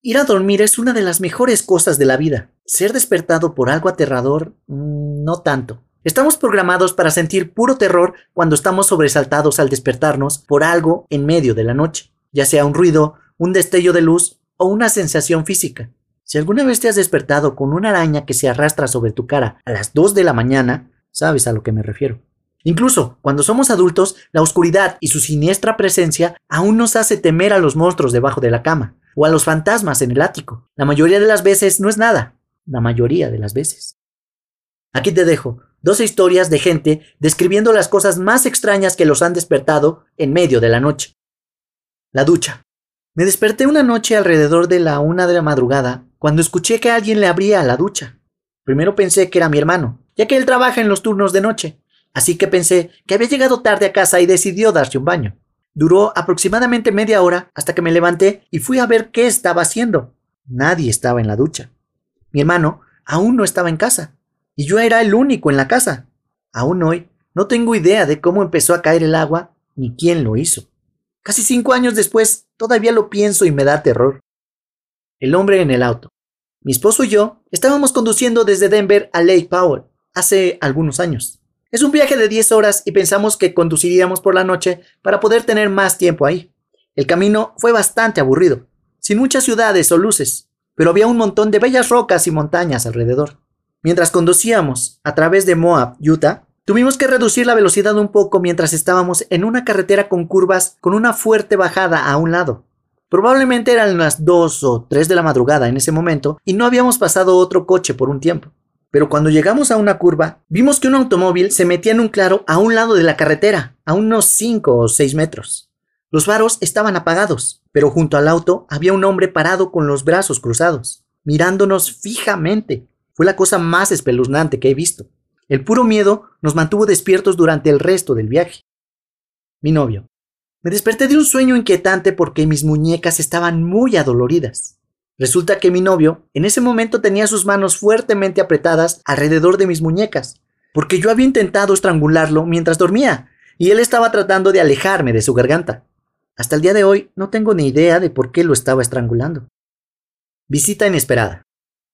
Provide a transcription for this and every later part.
Ir a dormir es una de las mejores cosas de la vida. Ser despertado por algo aterrador, mm, no tanto. Estamos programados para sentir puro terror cuando estamos sobresaltados al despertarnos por algo en medio de la noche, ya sea un ruido, un destello de luz o una sensación física. Si alguna vez te has despertado con una araña que se arrastra sobre tu cara a las 2 de la mañana, sabes a lo que me refiero. Incluso cuando somos adultos, la oscuridad y su siniestra presencia aún nos hace temer a los monstruos debajo de la cama o a los fantasmas en el ático. La mayoría de las veces no es nada, la mayoría de las veces. Aquí te dejo dos historias de gente describiendo las cosas más extrañas que los han despertado en medio de la noche. La ducha. Me desperté una noche alrededor de la una de la madrugada cuando escuché que alguien le abría a la ducha. Primero pensé que era mi hermano, ya que él trabaja en los turnos de noche, así que pensé que había llegado tarde a casa y decidió darse un baño. Duró aproximadamente media hora hasta que me levanté y fui a ver qué estaba haciendo. Nadie estaba en la ducha. Mi hermano aún no estaba en casa, y yo era el único en la casa. Aún hoy no tengo idea de cómo empezó a caer el agua ni quién lo hizo. Casi cinco años después, todavía lo pienso y me da terror. El hombre en el auto. Mi esposo y yo estábamos conduciendo desde Denver a Lake Powell hace algunos años. Es un viaje de 10 horas y pensamos que conduciríamos por la noche para poder tener más tiempo ahí. El camino fue bastante aburrido, sin muchas ciudades o luces, pero había un montón de bellas rocas y montañas alrededor. Mientras conducíamos a través de Moab, Utah, tuvimos que reducir la velocidad un poco mientras estábamos en una carretera con curvas con una fuerte bajada a un lado. Probablemente eran las 2 o 3 de la madrugada en ese momento y no habíamos pasado otro coche por un tiempo pero cuando llegamos a una curva, vimos que un automóvil se metía en un claro a un lado de la carretera, a unos 5 o 6 metros. Los faros estaban apagados, pero junto al auto había un hombre parado con los brazos cruzados, mirándonos fijamente. Fue la cosa más espeluznante que he visto. El puro miedo nos mantuvo despiertos durante el resto del viaje. Mi novio. Me desperté de un sueño inquietante porque mis muñecas estaban muy adoloridas. Resulta que mi novio en ese momento tenía sus manos fuertemente apretadas alrededor de mis muñecas, porque yo había intentado estrangularlo mientras dormía, y él estaba tratando de alejarme de su garganta. Hasta el día de hoy no tengo ni idea de por qué lo estaba estrangulando. Visita inesperada.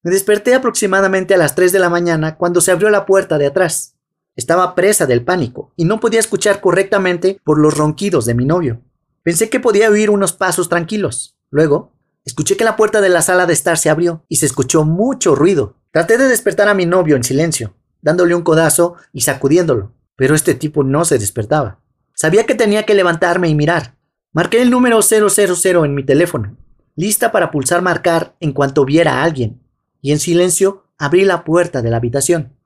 Me desperté aproximadamente a las 3 de la mañana cuando se abrió la puerta de atrás. Estaba presa del pánico y no podía escuchar correctamente por los ronquidos de mi novio. Pensé que podía oír unos pasos tranquilos. Luego Escuché que la puerta de la sala de estar se abrió y se escuchó mucho ruido. Traté de despertar a mi novio en silencio, dándole un codazo y sacudiéndolo, pero este tipo no se despertaba. Sabía que tenía que levantarme y mirar. Marqué el número 000 en mi teléfono, lista para pulsar marcar en cuanto viera a alguien, y en silencio abrí la puerta de la habitación.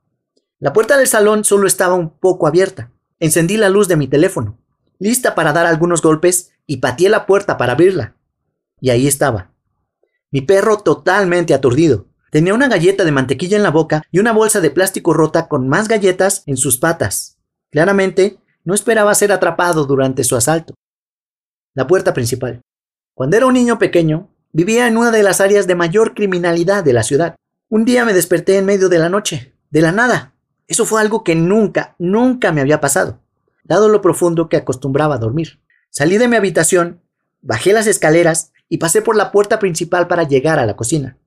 La puerta del salón solo estaba un poco abierta. Encendí la luz de mi teléfono, lista para dar algunos golpes, y pateé la puerta para abrirla. Y ahí estaba. Mi perro totalmente aturdido. Tenía una galleta de mantequilla en la boca y una bolsa de plástico rota con más galletas en sus patas. Claramente, no esperaba ser atrapado durante su asalto. La puerta principal. Cuando era un niño pequeño, vivía en una de las áreas de mayor criminalidad de la ciudad. Un día me desperté en medio de la noche, de la nada. Eso fue algo que nunca, nunca me había pasado, dado lo profundo que acostumbraba a dormir. Salí de mi habitación, bajé las escaleras y pasé por la puerta principal para llegar a la cocina.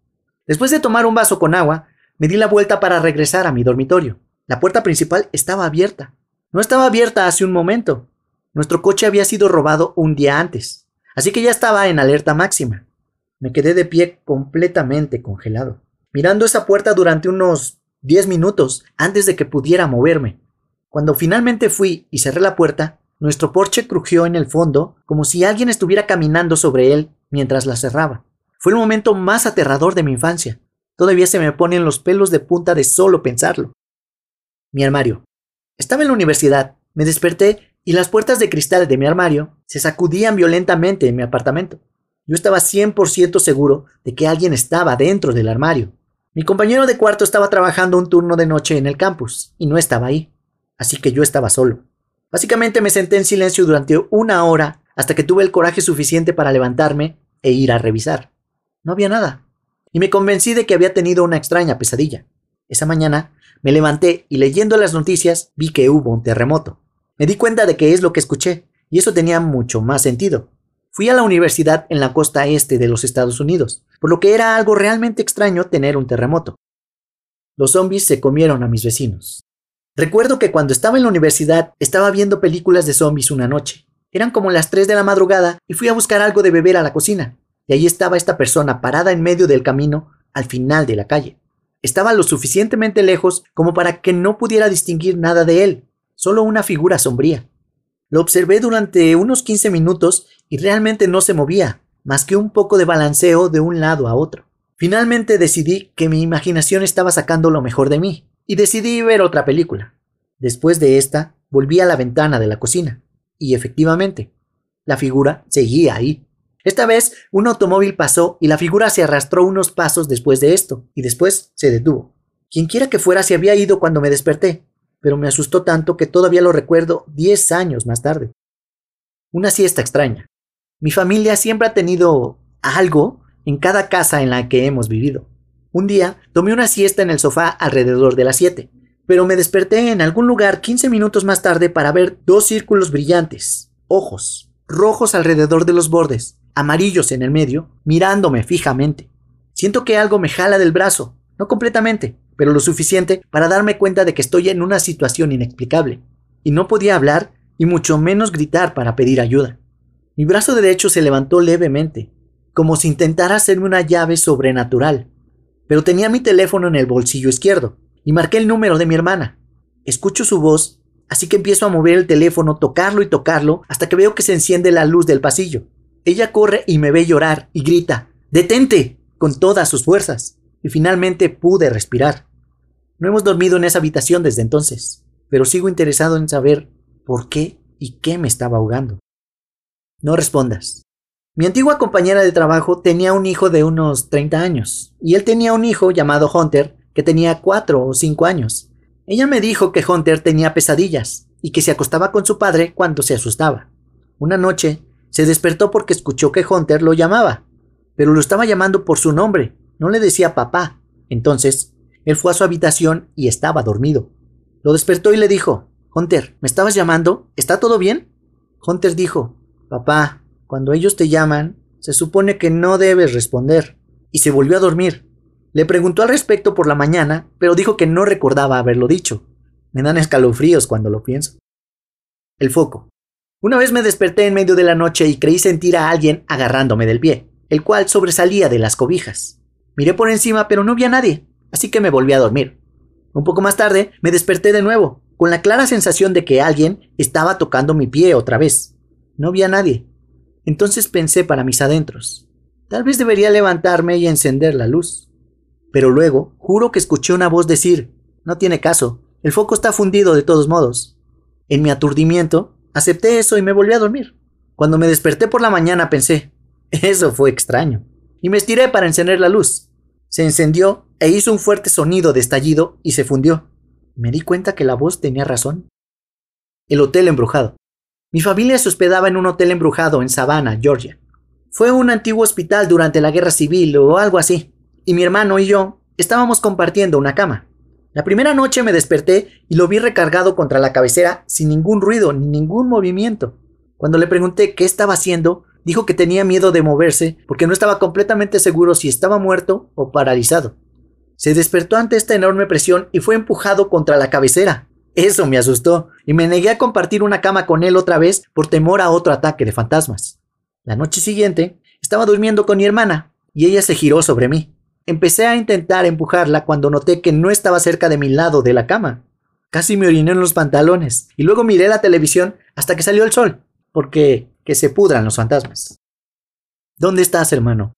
Después de tomar un vaso con agua, me di la vuelta para regresar a mi dormitorio. La puerta principal estaba abierta. No estaba abierta hace un momento. Nuestro coche había sido robado un día antes, así que ya estaba en alerta máxima. Me quedé de pie completamente congelado, mirando esa puerta durante unos 10 minutos antes de que pudiera moverme. Cuando finalmente fui y cerré la puerta, nuestro porche crujió en el fondo como si alguien estuviera caminando sobre él mientras la cerraba. Fue el momento más aterrador de mi infancia. Todavía se me ponen los pelos de punta de solo pensarlo. Mi armario. Estaba en la universidad, me desperté y las puertas de cristal de mi armario se sacudían violentamente en mi apartamento. Yo estaba 100% seguro de que alguien estaba dentro del armario. Mi compañero de cuarto estaba trabajando un turno de noche en el campus y no estaba ahí, así que yo estaba solo. Básicamente me senté en silencio durante una hora hasta que tuve el coraje suficiente para levantarme e ir a revisar. No había nada. Y me convencí de que había tenido una extraña pesadilla. Esa mañana me levanté y leyendo las noticias vi que hubo un terremoto. Me di cuenta de que es lo que escuché, y eso tenía mucho más sentido. Fui a la universidad en la costa este de los Estados Unidos, por lo que era algo realmente extraño tener un terremoto. Los zombies se comieron a mis vecinos. Recuerdo que cuando estaba en la universidad estaba viendo películas de zombies una noche. Eran como las 3 de la madrugada y fui a buscar algo de beber a la cocina. Y ahí estaba esta persona parada en medio del camino al final de la calle. Estaba lo suficientemente lejos como para que no pudiera distinguir nada de él, solo una figura sombría. Lo observé durante unos 15 minutos y realmente no se movía, más que un poco de balanceo de un lado a otro. Finalmente decidí que mi imaginación estaba sacando lo mejor de mí, y decidí ver otra película. Después de esta, volví a la ventana de la cocina, y efectivamente, la figura seguía ahí. Esta vez un automóvil pasó y la figura se arrastró unos pasos después de esto, y después se detuvo. Quienquiera que fuera se había ido cuando me desperté, pero me asustó tanto que todavía lo recuerdo diez años más tarde. Una siesta extraña. Mi familia siempre ha tenido algo en cada casa en la que hemos vivido. Un día tomé una siesta en el sofá alrededor de las siete, pero me desperté en algún lugar 15 minutos más tarde para ver dos círculos brillantes, ojos, rojos alrededor de los bordes, amarillos en el medio, mirándome fijamente. Siento que algo me jala del brazo, no completamente, pero lo suficiente para darme cuenta de que estoy en una situación inexplicable, y no podía hablar y mucho menos gritar para pedir ayuda. Mi brazo derecho se levantó levemente, como si intentara hacerme una llave sobrenatural, pero tenía mi teléfono en el bolsillo izquierdo, y marqué el número de mi hermana. Escucho su voz, así que empiezo a mover el teléfono, tocarlo y tocarlo, hasta que veo que se enciende la luz del pasillo. Ella corre y me ve llorar y grita, ¡Detente! con todas sus fuerzas y finalmente pude respirar. No hemos dormido en esa habitación desde entonces, pero sigo interesado en saber por qué y qué me estaba ahogando. No respondas. Mi antigua compañera de trabajo tenía un hijo de unos 30 años, y él tenía un hijo llamado Hunter que tenía 4 o 5 años. Ella me dijo que Hunter tenía pesadillas y que se acostaba con su padre cuando se asustaba. Una noche se despertó porque escuchó que Hunter lo llamaba, pero lo estaba llamando por su nombre, no le decía papá. Entonces, él fue a su habitación y estaba dormido. Lo despertó y le dijo, Hunter, ¿me estabas llamando? ¿Está todo bien? Hunter dijo, Papá, cuando ellos te llaman, se supone que no debes responder. Y se volvió a dormir. Le preguntó al respecto por la mañana, pero dijo que no recordaba haberlo dicho. Me dan escalofríos cuando lo pienso. El foco. Una vez me desperté en medio de la noche y creí sentir a alguien agarrándome del pie, el cual sobresalía de las cobijas. Miré por encima, pero no vi a nadie, así que me volví a dormir. Un poco más tarde me desperté de nuevo, con la clara sensación de que alguien estaba tocando mi pie otra vez. No vi a nadie. Entonces pensé para mis adentros. Tal vez debería levantarme y encender la luz. Pero luego juro que escuché una voz decir, no tiene caso, el foco está fundido de todos modos. En mi aturdimiento, acepté eso y me volví a dormir. Cuando me desperté por la mañana pensé, eso fue extraño y me estiré para encender la luz. Se encendió e hizo un fuerte sonido de estallido y se fundió. Me di cuenta que la voz tenía razón. El hotel embrujado. Mi familia se hospedaba en un hotel embrujado en Savannah, Georgia. Fue un antiguo hospital durante la guerra civil o algo así, y mi hermano y yo estábamos compartiendo una cama. La primera noche me desperté y lo vi recargado contra la cabecera sin ningún ruido ni ningún movimiento. Cuando le pregunté qué estaba haciendo, dijo que tenía miedo de moverse porque no estaba completamente seguro si estaba muerto o paralizado. Se despertó ante esta enorme presión y fue empujado contra la cabecera. Eso me asustó y me negué a compartir una cama con él otra vez por temor a otro ataque de fantasmas. La noche siguiente estaba durmiendo con mi hermana y ella se giró sobre mí. Empecé a intentar empujarla cuando noté que no estaba cerca de mi lado de la cama. Casi me oriné en los pantalones y luego miré la televisión hasta que salió el sol, porque que se pudran los fantasmas. ¿Dónde estás, hermano?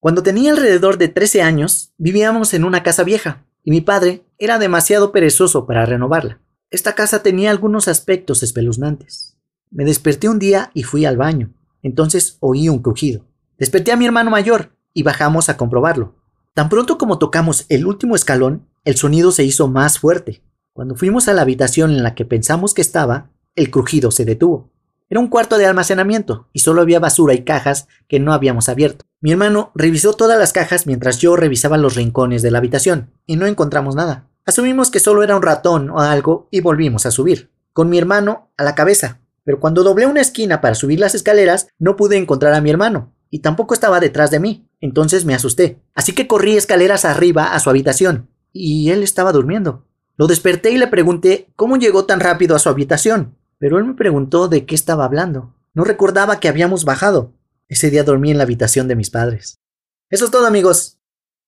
Cuando tenía alrededor de 13 años, vivíamos en una casa vieja, y mi padre era demasiado perezoso para renovarla. Esta casa tenía algunos aspectos espeluznantes. Me desperté un día y fui al baño. Entonces oí un crujido. Desperté a mi hermano mayor y bajamos a comprobarlo. Tan pronto como tocamos el último escalón, el sonido se hizo más fuerte. Cuando fuimos a la habitación en la que pensamos que estaba, el crujido se detuvo. Era un cuarto de almacenamiento y solo había basura y cajas que no habíamos abierto. Mi hermano revisó todas las cajas mientras yo revisaba los rincones de la habitación y no encontramos nada. Asumimos que solo era un ratón o algo y volvimos a subir, con mi hermano a la cabeza. pero cuando doblé una esquina para subir las escaleras no pude encontrar a mi hermano, y tampoco estaba detrás de mí, entonces me asusté. Así que corrí escaleras arriba a su habitación, y él estaba durmiendo. Lo desperté y le pregunté cómo llegó tan rápido a su habitación, pero él me preguntó de qué estaba hablando. No recordaba que habíamos bajado. Ese día dormí en la habitación de mis padres. Eso es todo amigos.